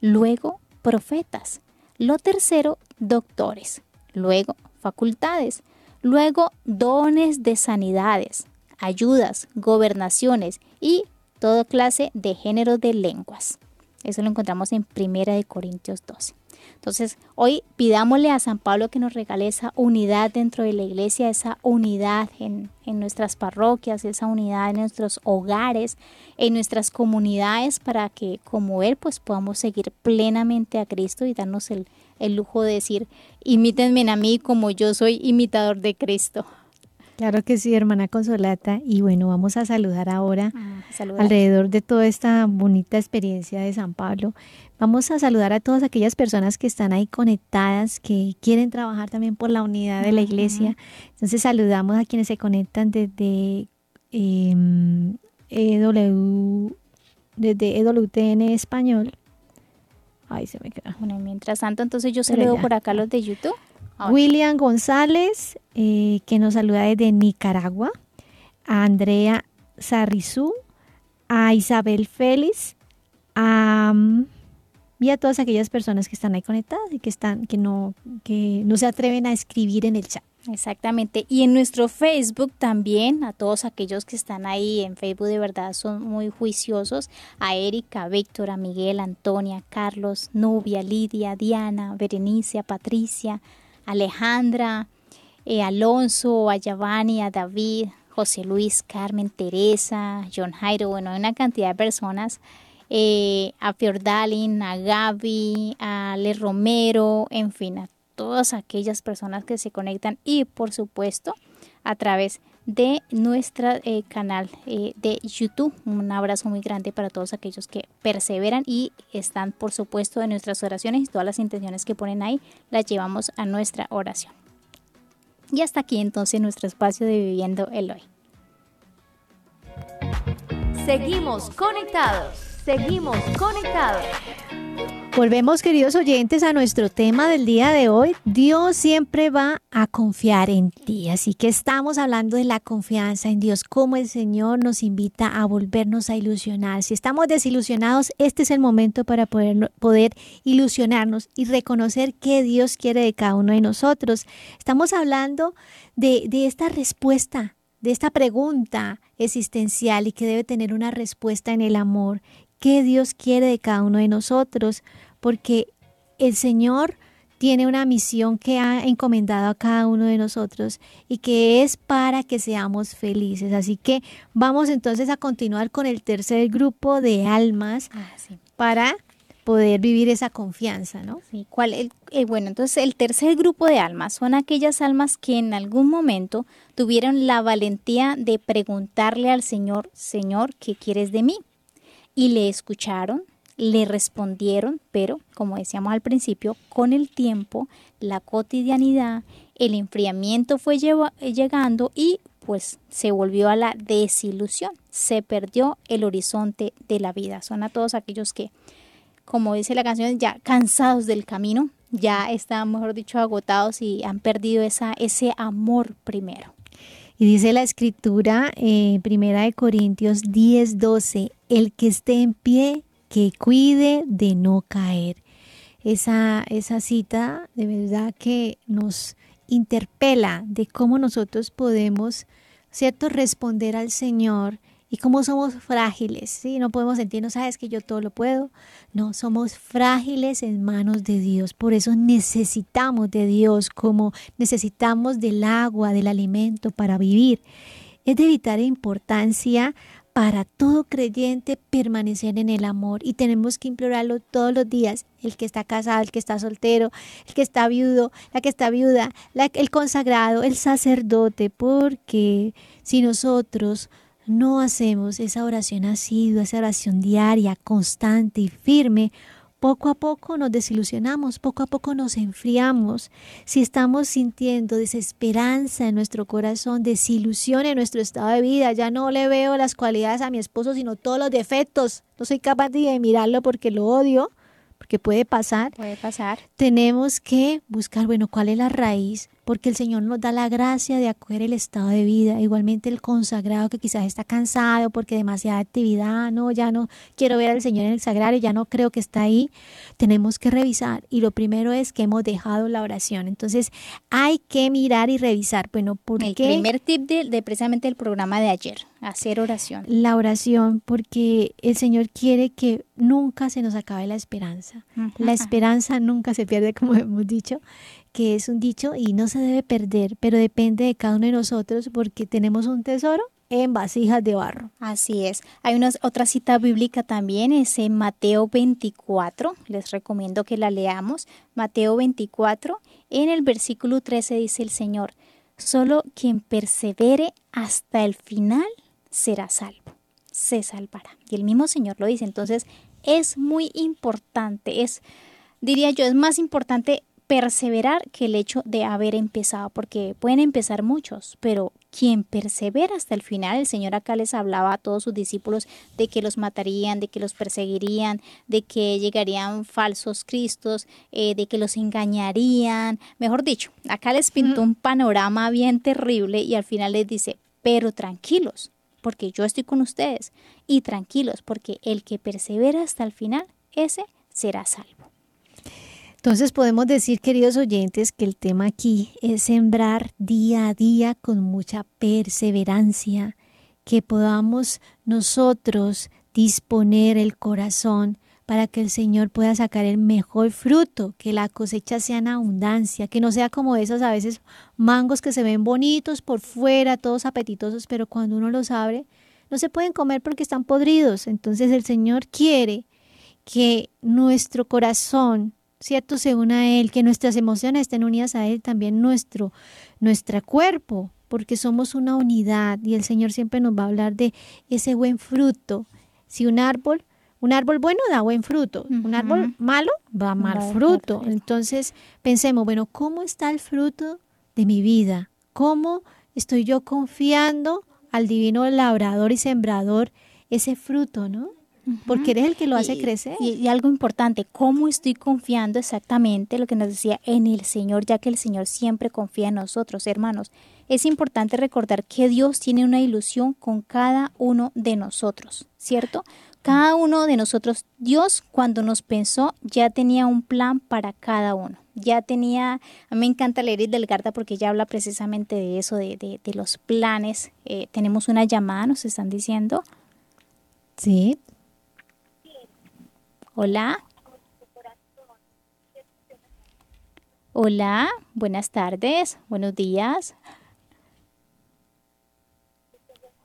luego profetas, lo tercero doctores, luego facultades, luego dones de sanidades, ayudas, gobernaciones y toda clase de género de lenguas. Eso lo encontramos en 1 Corintios 12. Entonces, hoy pidámosle a San Pablo que nos regale esa unidad dentro de la iglesia, esa unidad en, nuestras parroquias, esa unidad en nuestros hogares, en nuestras comunidades, para que como Él, pues podamos seguir plenamente a Cristo y darnos el, el lujo de decir, imítenme a mí como yo soy imitador de Cristo.
Claro que sí, hermana Consolata. Y bueno, vamos a saludar ahora ah, alrededor de toda esta bonita experiencia de San Pablo. Vamos a saludar a todas aquellas personas que están ahí conectadas, que quieren trabajar también por la unidad de la iglesia. Entonces saludamos a quienes se conectan desde EW, desde EWTN Español. Ay, se me queda.
Bueno, mientras tanto, entonces yo saludo por acá los de YouTube.
William González, eh, que nos saluda desde Nicaragua. A Andrea Sarrizú. A Isabel Félix. A y a todas aquellas personas que están ahí conectadas y que están que no que no se atreven a escribir en el chat.
Exactamente. Y en nuestro Facebook también, a todos aquellos que están ahí en Facebook de verdad son muy juiciosos, a Erika, Víctor, a Miguel, Antonia, Carlos, Nubia, Lidia, Diana, Berenice, Patricia, Alejandra, eh, Alonso, a Giovanni, a David, José Luis, Carmen, Teresa, John Jairo, bueno, hay una cantidad de personas eh, a Fiordalin, a Gaby, a Le Romero, en fin, a todas aquellas personas que se conectan y por supuesto a través de nuestro eh, canal eh, de YouTube. Un abrazo muy grande para todos aquellos que perseveran y están por supuesto en nuestras oraciones y todas las intenciones que ponen ahí las llevamos a nuestra oración. Y hasta aquí entonces nuestro espacio de Viviendo el Hoy.
Seguimos conectados. Seguimos conectados.
Volvemos, queridos oyentes, a nuestro tema del día de hoy. Dios siempre va a confiar en ti. Así que estamos hablando de la confianza en Dios, cómo el Señor nos invita a volvernos a ilusionar. Si estamos desilusionados, este es el momento para poder, poder ilusionarnos y reconocer qué Dios quiere de cada uno de nosotros. Estamos hablando de, de esta respuesta de esta pregunta existencial y que debe tener una respuesta en el amor. ¿Qué Dios quiere de cada uno de nosotros? porque el Señor tiene una misión que ha encomendado a cada uno de nosotros y que es para que seamos felices. Así que vamos entonces a continuar con el tercer grupo de almas ah, para poder vivir esa confianza, ¿no?
Sí, ¿cuál el, eh, bueno, entonces el tercer grupo de almas son aquellas almas que en algún momento tuvieron la valentía de preguntarle al Señor, Señor, ¿qué quieres de mí? Y le escucharon, le respondieron, pero como decíamos al principio, con el tiempo, la cotidianidad, el enfriamiento fue llegando y pues se volvió a la desilusión, se perdió el horizonte de la vida. Son a todos aquellos que, como dice la canción, ya cansados del camino, ya están, mejor dicho, agotados y han perdido esa, ese amor primero.
Y dice la escritura, eh, Primera de Corintios 10, 12, el que esté en pie, que cuide de no caer. Esa, esa cita de verdad que nos interpela de cómo nosotros podemos, ¿cierto?, responder al Señor y cómo somos frágiles, ¿sí? No podemos sentirnos, sabes que yo todo lo puedo. No, somos frágiles en manos de Dios. Por eso necesitamos de Dios, como necesitamos del agua, del alimento para vivir. Es de vital importancia para todo creyente permanecer en el amor y tenemos que implorarlo todos los días. El que está casado, el que está soltero, el que está viudo, la que está viuda, el consagrado, el sacerdote, porque si nosotros no hacemos esa oración asidua, esa oración diaria, constante y firme, poco a poco nos desilusionamos, poco a poco nos enfriamos. Si estamos sintiendo desesperanza en nuestro corazón, desilusión en nuestro estado de vida, ya no le veo las cualidades a mi esposo, sino todos los defectos. No soy capaz de mirarlo porque lo odio, porque puede pasar.
Puede pasar.
Tenemos que buscar, bueno, cuál es la raíz, porque el Señor nos da la gracia de acoger el estado de vida. Igualmente el consagrado que quizás está cansado porque demasiada actividad, no, ya no quiero ver al Señor en el sagrario, ya no creo que está ahí. Tenemos que revisar y lo primero es que hemos dejado la oración. Entonces hay que mirar y revisar. Bueno, ¿por
el
qué?
Primer tip de, precisamente el programa de ayer, hacer oración.
La oración, porque el Señor quiere que nunca se nos acabe la esperanza. La esperanza nunca se pierde, como hemos dicho que es un dicho y no se debe perder, pero depende de cada uno de nosotros porque tenemos un tesoro en vasijas de barro.
Así es. Hay una otra cita bíblica también, es en Mateo 24. Les recomiendo que la leamos. Mateo 24, en el versículo 13 dice el Señor, solo quien persevere hasta el final será salvo, se salvará. Y el mismo Señor lo dice. Entonces, es muy importante, es, diría yo, es más importante perseverar que el hecho de haber empezado, porque pueden empezar muchos, pero quien persevera hasta el final, el Señor acá les hablaba a todos sus discípulos de que los matarían, de que los perseguirían, de que llegarían falsos cristos, eh, de que los engañarían, mejor dicho, acá les pintó un panorama bien terrible y al final les dice, pero tranquilos, porque yo estoy con ustedes, y tranquilos, porque el que persevera hasta el final, ese será salvo.
Entonces podemos decir, queridos oyentes, que el tema aquí es sembrar día a día con mucha perseverancia, que podamos nosotros disponer el corazón para que el Señor pueda sacar el mejor fruto, que la cosecha sea en abundancia, que no sea como esos a veces mangos que se ven bonitos por fuera, todos apetitosos, pero cuando uno los abre, no se pueden comer porque están podridos. Entonces el Señor quiere que nuestro corazón ¿cierto? Se una a Él, que nuestras emociones estén unidas a Él, también nuestro, nuestro cuerpo, porque somos una unidad y el Señor siempre nos va a hablar de ese buen fruto. Si un árbol, un árbol bueno da buen fruto, un árbol malo va a mal fruto. Entonces pensemos, bueno, ¿cómo está el fruto de mi vida? ¿Cómo estoy yo confiando al divino labrador y sembrador ese fruto, ¿no? Porque eres el que lo hace
Y-
crecer.
Y, y algo importante, ¿cómo estoy confiando exactamente lo que nos decía en el Señor, ya que el Señor siempre confía en nosotros, hermanos? Es importante recordar que Dios tiene una ilusión con cada uno de nosotros, ¿cierto? Cada uno de nosotros, Dios cuando nos pensó ya tenía un plan para cada uno. Ya tenía, a mí me encanta leer el Delgarda porque ella habla precisamente de eso, de, de- de los planes. Eh, tenemos una llamada, nos están diciendo.
Sí,
Hola. Hola, buenas tardes, buenos días.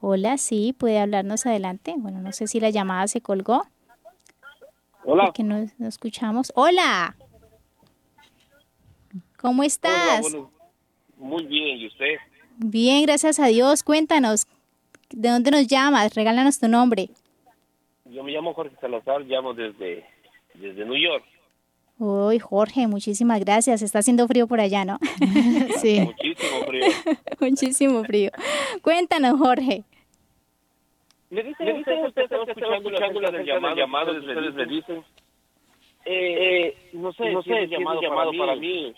Hola, sí, puede hablarnos adelante. Bueno, no sé si la llamada se colgó.
Hola.
Porque no, no escuchamos. Hola. ¿Cómo estás?
Hola, bueno, muy bien, ¿y usted?
Bien, gracias a Dios. Cuéntanos, ¿de dónde nos llamas? Regálanos tu nombre.
Yo me llamo Jorge Salazar, llamo desde, desde New York.
Uy, Jorge, muchísimas gracias. Está haciendo frío por allá, ¿no?
sí.
Muchísimo frío.
Muchísimo frío. Cuéntanos, Jorge.
Me dicen, me dicen ustedes están escuchando, escuchando las llamadas, llamadas ustedes me dicen. Eh, eh, no sé, no sé, si es llamado, llamado para mí,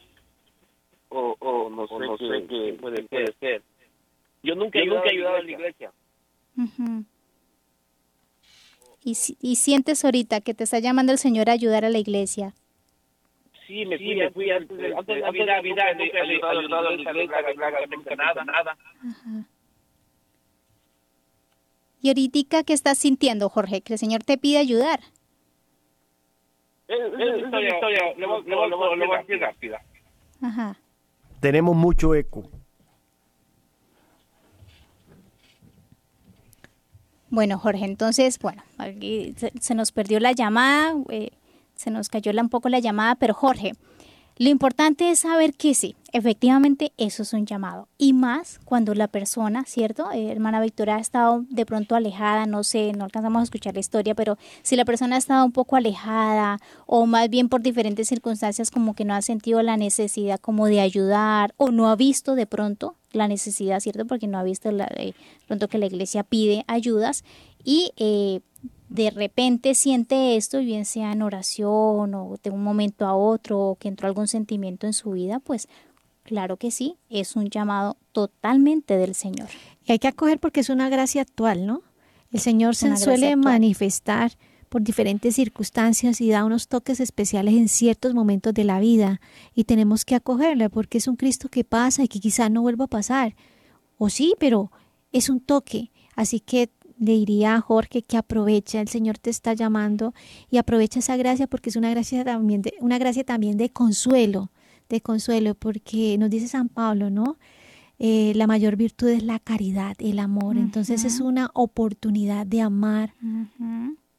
o, o no sé, no sé qué puede, puede ser. Yo nunca, he ayudado a la iglesia.
Ujú. Y, y sientes ahorita que te está llamando el Señor a ayudar a la iglesia.
Sí, me fui, me fui antes de, antes Navidad, nunca he ayudado a la iglesia, nunca nada, nada.
Y ahorita, ¿qué estás sintiendo, Jorge? Que el Señor te pide ayudar.
Es una historia, le voy a decir rápida.
Ajá.
Tenemos mucho eco.
Bueno, Jorge, entonces, bueno, aquí se, se nos perdió la llamada, eh, se nos cayó un poco la llamada, pero Jorge, lo importante es saber que sí, efectivamente eso es un llamado. Y más cuando la persona, ¿cierto? Eh, hermana Victoria ha estado de pronto alejada, no sé, no alcanzamos a escuchar la historia, pero si la persona ha estado un poco alejada o más bien por diferentes circunstancias como que no ha sentido la necesidad como de ayudar o no ha visto de pronto la necesidad, ¿cierto? Porque no ha visto la, de pronto que la iglesia pide ayudas y eh, de repente siente esto, y bien sea en oración o de un momento a otro, o que entró algún sentimiento en su vida, pues claro que sí, es un llamado totalmente del Señor.
Y hay que acoger porque es una gracia actual, ¿no? El Señor se suele
actual.
manifestar por diferentes circunstancias y da unos toques especiales en ciertos momentos de la vida y tenemos que acogerle porque es un Cristo que pasa y que quizá no vuelva a pasar. O sí, pero es un toque. Así que le diría a Jorge que aprovecha, el Señor te está llamando y aprovecha esa gracia porque es una gracia también de, una gracia también de consuelo, de consuelo, porque nos dice San Pablo, ¿no? Eh, la mayor virtud es la caridad, el amor. Entonces es una oportunidad de amar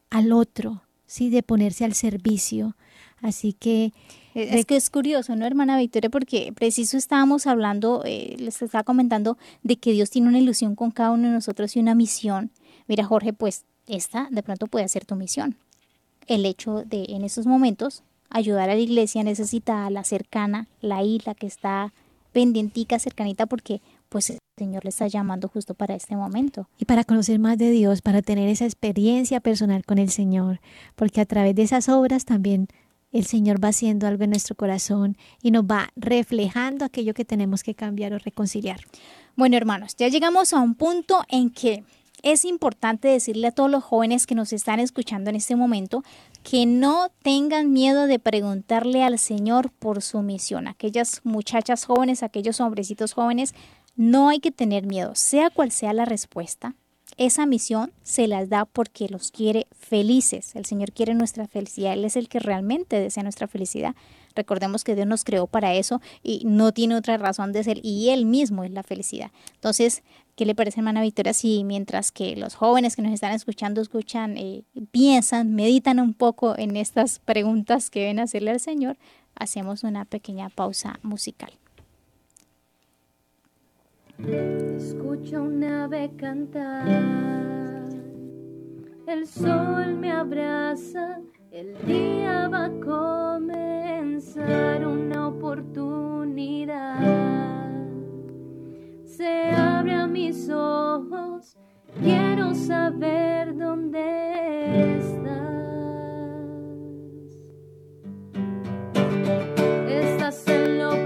al otro, sí, de ponerse al servicio. Así que
Es
de-
es que es curioso, ¿no, hermana Victoria? Porque preciso estábamos hablando, eh, les estaba comentando de que Dios tiene una ilusión con cada uno de nosotros y una misión. Mira, Jorge, pues esta de pronto puede ser tu misión. El hecho de en esos momentos ayudar a la iglesia necesitada, la cercana, la isla que está pendientica, cercanita, porque pues el Señor le está llamando justo para este momento.
y para conocer más de Dios, para tener esa experiencia personal con el Señor, porque a través de esas obras también el Señor va haciendo algo en nuestro corazón y nos va reflejando aquello que tenemos que cambiar o reconciliar.
Bueno, hermanos, ya llegamos a un punto en que es importante decirle a todos los jóvenes que nos están escuchando en este momento que no tengan miedo de preguntarle al Señor por su misión. Aquellas muchachas jóvenes, aquellos hombrecitos jóvenes, no hay que tener miedo, sea cual sea la respuesta. Esa misión se las da porque los quiere felices. El Señor quiere nuestra felicidad. Él es el que realmente desea nuestra felicidad. Recordemos que Dios nos creó para eso y no tiene otra razón de ser y Él mismo es la felicidad. Entonces, ¿qué le parece, hermana Victoria, si mientras que los jóvenes que nos están escuchando escuchan, eh, piensan, meditan un poco en estas preguntas que a hacerle al Señor, hacemos una pequeña pausa musical?
Escucho un ave cantar, el sol me abraza, el día va a comenzar una oportunidad. Se abre a mis ojos Quiero saber dónde estás. Estás en lo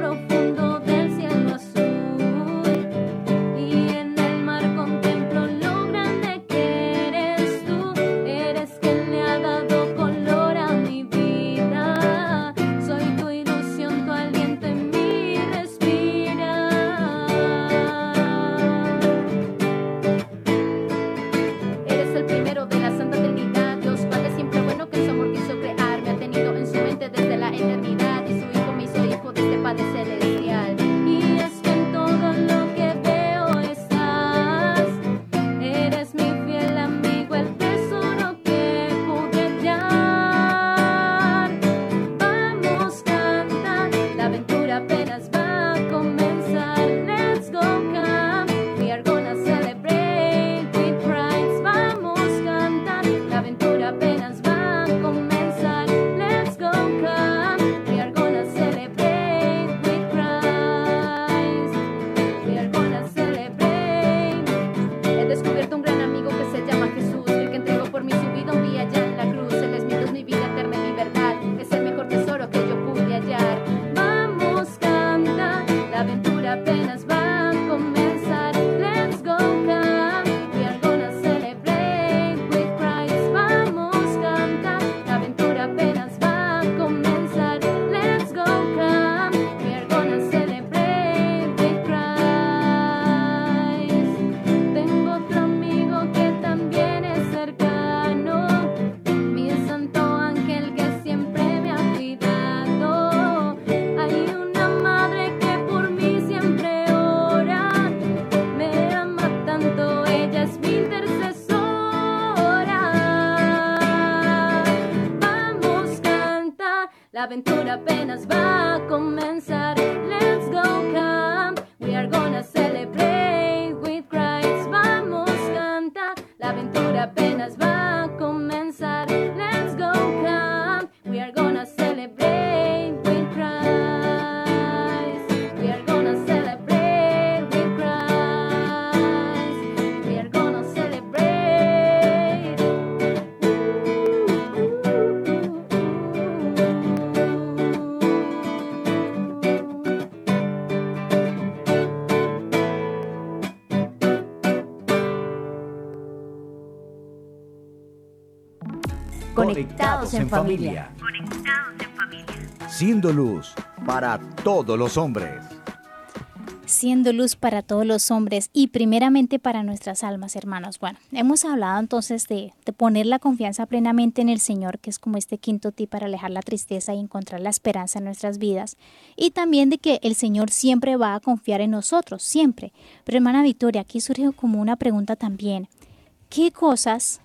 Conectados en familia.
Siendo luz para todos los hombres.
siendo luz para todos los hombres y primeramente para nuestras almas, hermanos. Bueno, hemos hablado entonces de, de, poner la confianza plenamente en el Señor, que es como este quinto tip para alejar la tristeza y encontrar la esperanza en nuestras vidas, y también de que el Señor siempre va a confiar en nosotros, siempre. Pero hermana Victoria, aquí surge como una pregunta también. ¿Qué cosas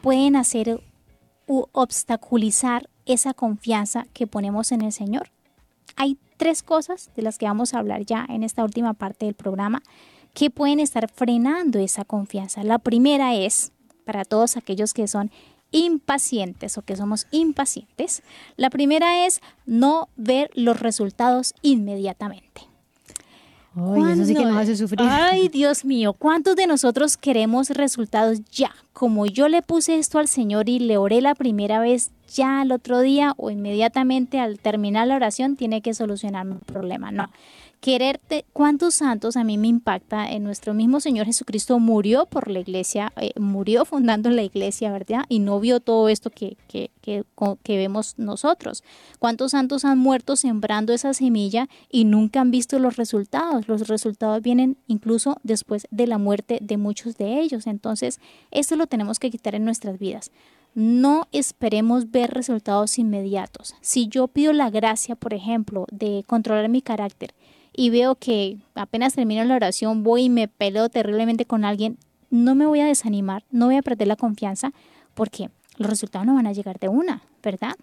pueden hacer obstaculizar esa confianza que ponemos en el Señor? Hay tres cosas de las que vamos a hablar ya en esta última parte del programa que pueden estar frenando esa confianza. La primera es, para todos aquellos que son impacientes o que somos impacientes, la primera es no ver los resultados inmediatamente.
Ay, eso sí que nos hace sufrir.
Ay, Dios mío, ¿cuántos de nosotros queremos resultados ya? Como yo le puse esto al Señor y le oré la primera vez, ya al otro día o inmediatamente al terminar la oración tiene que solucionar mi problema. No. Quererte, ¿cuántos santos a mí me impacta? En nuestro mismo Señor Jesucristo murió por la iglesia, eh, murió fundando la iglesia, ¿verdad? Y no vio todo esto que, que, que, que vemos nosotros. ¿Cuántos santos han muerto sembrando esa semilla y nunca han visto los resultados? Los resultados vienen incluso después de la muerte de muchos de ellos. Entonces, esto lo tenemos que quitar en nuestras vidas. No esperemos ver resultados inmediatos. Si yo pido la gracia, por ejemplo, de controlar mi carácter y veo que apenas termino la oración voy y me peleo terriblemente con alguien, no me voy a desanimar, no voy a perder la confianza porque los resultados no van a llegar de una, ¿verdad?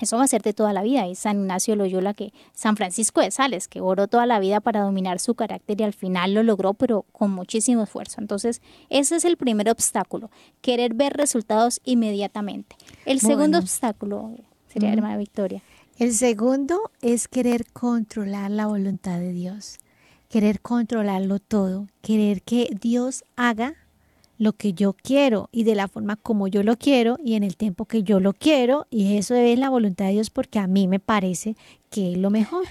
Eso va a ser de toda la vida. Y San Ignacio Loyola, que San Francisco de Sales, que oró toda la vida para dominar su carácter y al final lo logró, pero con muchísimo esfuerzo. Entonces, ese es el primer obstáculo, querer ver resultados inmediatamente. El segundo obstáculo sería, mm. hermana Victoria.
El segundo es querer controlar la voluntad de Dios, querer controlarlo todo, querer que Dios haga lo que yo quiero y de la forma como yo lo quiero y en el tiempo que yo lo quiero y eso es la voluntad de Dios porque a mí me parece que es lo mejor.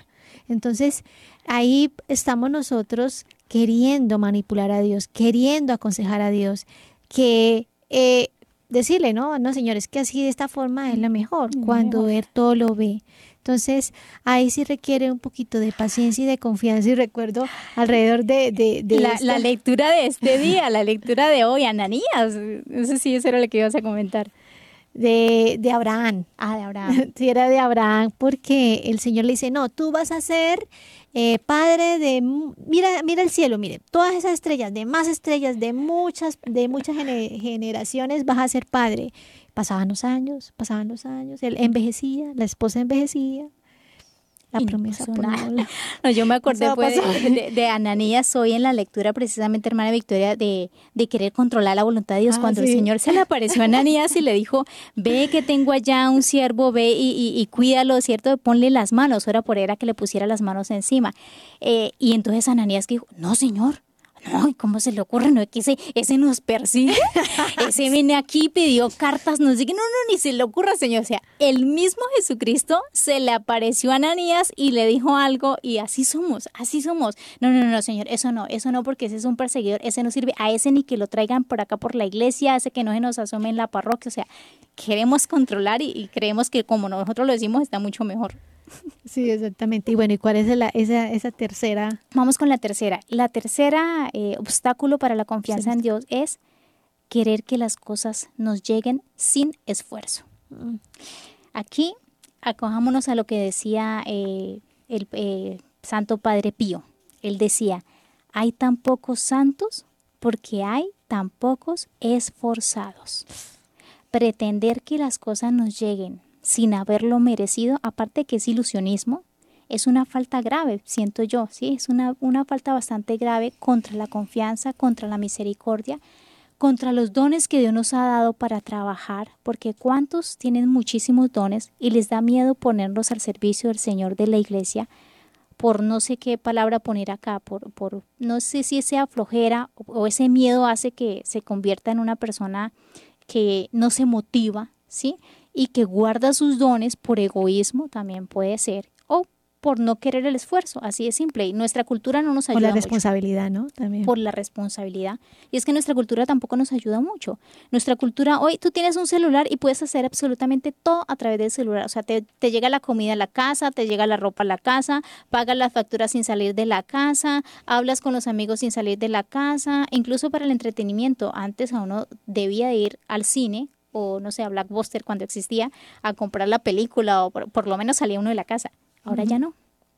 Entonces ahí estamos nosotros queriendo manipular a Dios, queriendo aconsejar a Dios, que eh, decirle, no, no señores, que así de esta forma es lo mejor, cuando Él todo lo ve. Entonces, ahí sí requiere un poquito de paciencia y de confianza. Y recuerdo alrededor de... de,
la, la, lectura de este día, la lectura de hoy, Ananías. Sé si eso era lo que ibas a comentar.
De, de Abraham.
Ah, de Abraham.
sí, era de Abraham, porque el Señor le dice, no, tú vas a ser eh, padre de... Mira, mira el cielo, mire, todas esas estrellas, de más estrellas, de muchas, de muchas generaciones, vas a ser padre. Pasaban los años, pasaban los años, él envejecía, la esposa envejecía. La promesa por
no, yo me acordé pues, de, de, Ananías hoy en la lectura, precisamente, hermana Victoria, de, de querer controlar la voluntad de Dios. Ah, cuando el Señor se le apareció a Ananías y le dijo, ve que tengo allá un siervo, ve y, y, cuídalo, ¿cierto? Ponle las manos. Ahora por era que le pusiera las manos encima. Eh, y entonces Ananías dijo, no, Señor, no, ¿cómo se le ocurre? No, que ese, ese nos persigue. ese viene aquí, pidió cartas, nos dice, no, no, ni se le ocurra, Señor. O sea, el mismo Jesucristo se le apareció a Ananías y le dijo algo y así somos, así somos. No, no, no, Señor, eso no, eso no, porque ese es un perseguidor, ese no sirve. A ese ni que lo traigan por acá por la iglesia, ese que no se nos asome en la parroquia. O sea, queremos controlar y creemos que como nosotros lo decimos está mucho mejor.
Sí, exactamente. Y bueno, ¿y cuál es la, esa, esa tercera?
Vamos con la tercera. La tercera eh, obstáculo para la confianza en Dios es querer que las cosas nos lleguen sin esfuerzo. Mm. Aquí acojámonos a lo que decía eh, el eh, Santo Padre Pío. Él decía, hay tan pocos santos porque hay tan pocos esforzados. Pretender que las cosas nos lleguen sin haberlo merecido, aparte que es ilusionismo, es una falta grave, siento yo, ¿sí? Es una, una falta bastante grave contra la confianza, contra la misericordia, contra los dones que Dios nos ha dado para trabajar, porque cuántos tienen muchísimos dones y les da miedo ponerlos al servicio del Señor de la iglesia por no sé qué palabra poner acá, por, por no sé si sea flojera o ese miedo hace que se convierta en una persona que no se motiva, ¿sí? Y que guarda sus dones por egoísmo también puede ser o por no querer el esfuerzo, así de simple. Y nuestra cultura no nos ayuda.
Por la responsabilidad, ¿no? También.
Por la responsabilidad. Y es que nuestra cultura tampoco nos ayuda mucho. Nuestra cultura, hoy tú tienes un celular y puedes hacer absolutamente todo a través del celular. O sea, te, te llega la comida a la casa, te llega la ropa a la casa, pagas las facturas sin salir de la casa, hablas con los amigos sin salir de la casa, incluso para el entretenimiento. Antes a uno debía de ir al cine o no sé, a Blackbuster cuando existía, a comprar la película o por, lo menos salía uno de la casa. Ahora ya no,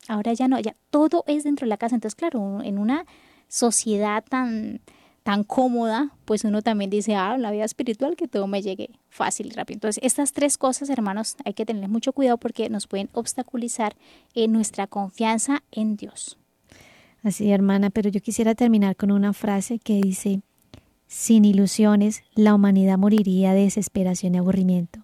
ahora ya no, ya todo es dentro de la casa. Entonces, claro, en una sociedad tan, tan cómoda, pues uno también dice, ah, la vida espiritual, que todo me llegue fácil y rápido. Entonces, estas tres cosas, hermanos, hay que tener mucho cuidado porque nos pueden obstaculizar en nuestra confianza en Dios.
Así, hermana, pero yo quisiera terminar con una frase que dice, sin ilusiones, la humanidad moriría de desesperación y aburrimiento.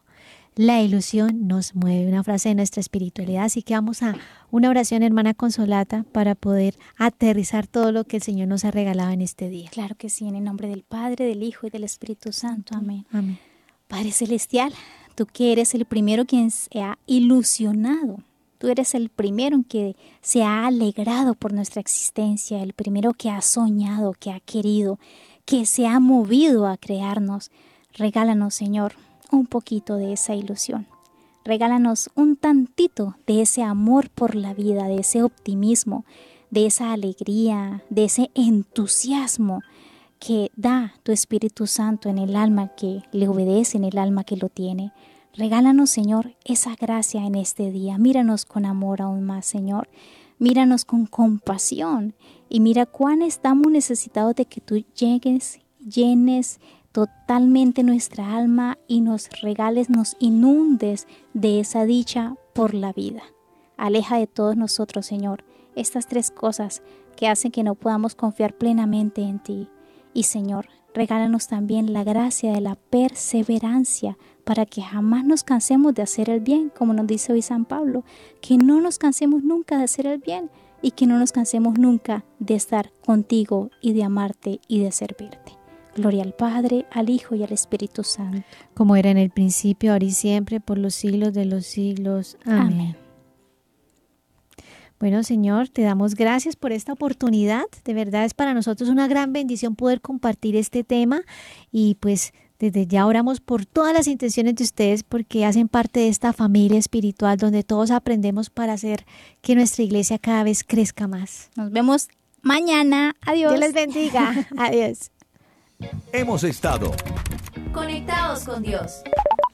La ilusión nos mueve, una frase de nuestra espiritualidad. Así que vamos a una oración, hermana Consolata, para poder aterrizar todo lo que el Señor nos ha regalado en este día.
Claro que sí, en el nombre del Padre, del Hijo y del Espíritu Santo. Amén. Amén. Padre Celestial, tú que eres el primero quien se ha ilusionado. Tú eres el primero en que se ha alegrado por nuestra existencia, el primero que ha soñado, que ha querido, que se ha movido a crearnos. Regálanos, Señor, un poquito de esa ilusión. Regálanos un tantito de ese amor por la vida, de ese optimismo, de esa alegría, de ese entusiasmo que da tu Espíritu Santo en el alma que le obedece, en el alma que lo tiene. Regálanos, Señor, esa gracia en este día. Míranos con amor aún más, Señor. Míranos con compasión y mira cuán estamos necesitados de que tú llegues, llenes totalmente nuestra alma y nos regales, nos inundes de esa dicha por la vida. Aleja de todos nosotros, Señor, estas tres cosas que hacen que no podamos confiar plenamente en ti. Y Señor, regálanos también la gracia de la perseverancia para que jamás nos cansemos de hacer el bien, como nos dice hoy San Pablo, que no nos cansemos nunca de hacer el bien y que no nos cansemos nunca de estar contigo y de amarte y de servirte. Gloria al Padre, al Hijo y al Espíritu Santo.
Como era en el principio, ahora y siempre, por los siglos de los siglos. Amén.
Amén.
Bueno, Señor, te damos gracias por esta oportunidad. De verdad es para nosotros una gran bendición poder compartir este tema y pues desde ya oramos por todas las intenciones de ustedes porque hacen parte de esta familia espiritual donde todos aprendemos para hacer que nuestra iglesia cada vez crezca más.
Nos vemos mañana. Adiós.
Dios les bendiga. Adiós.
Hemos estado.
Conectados con Dios.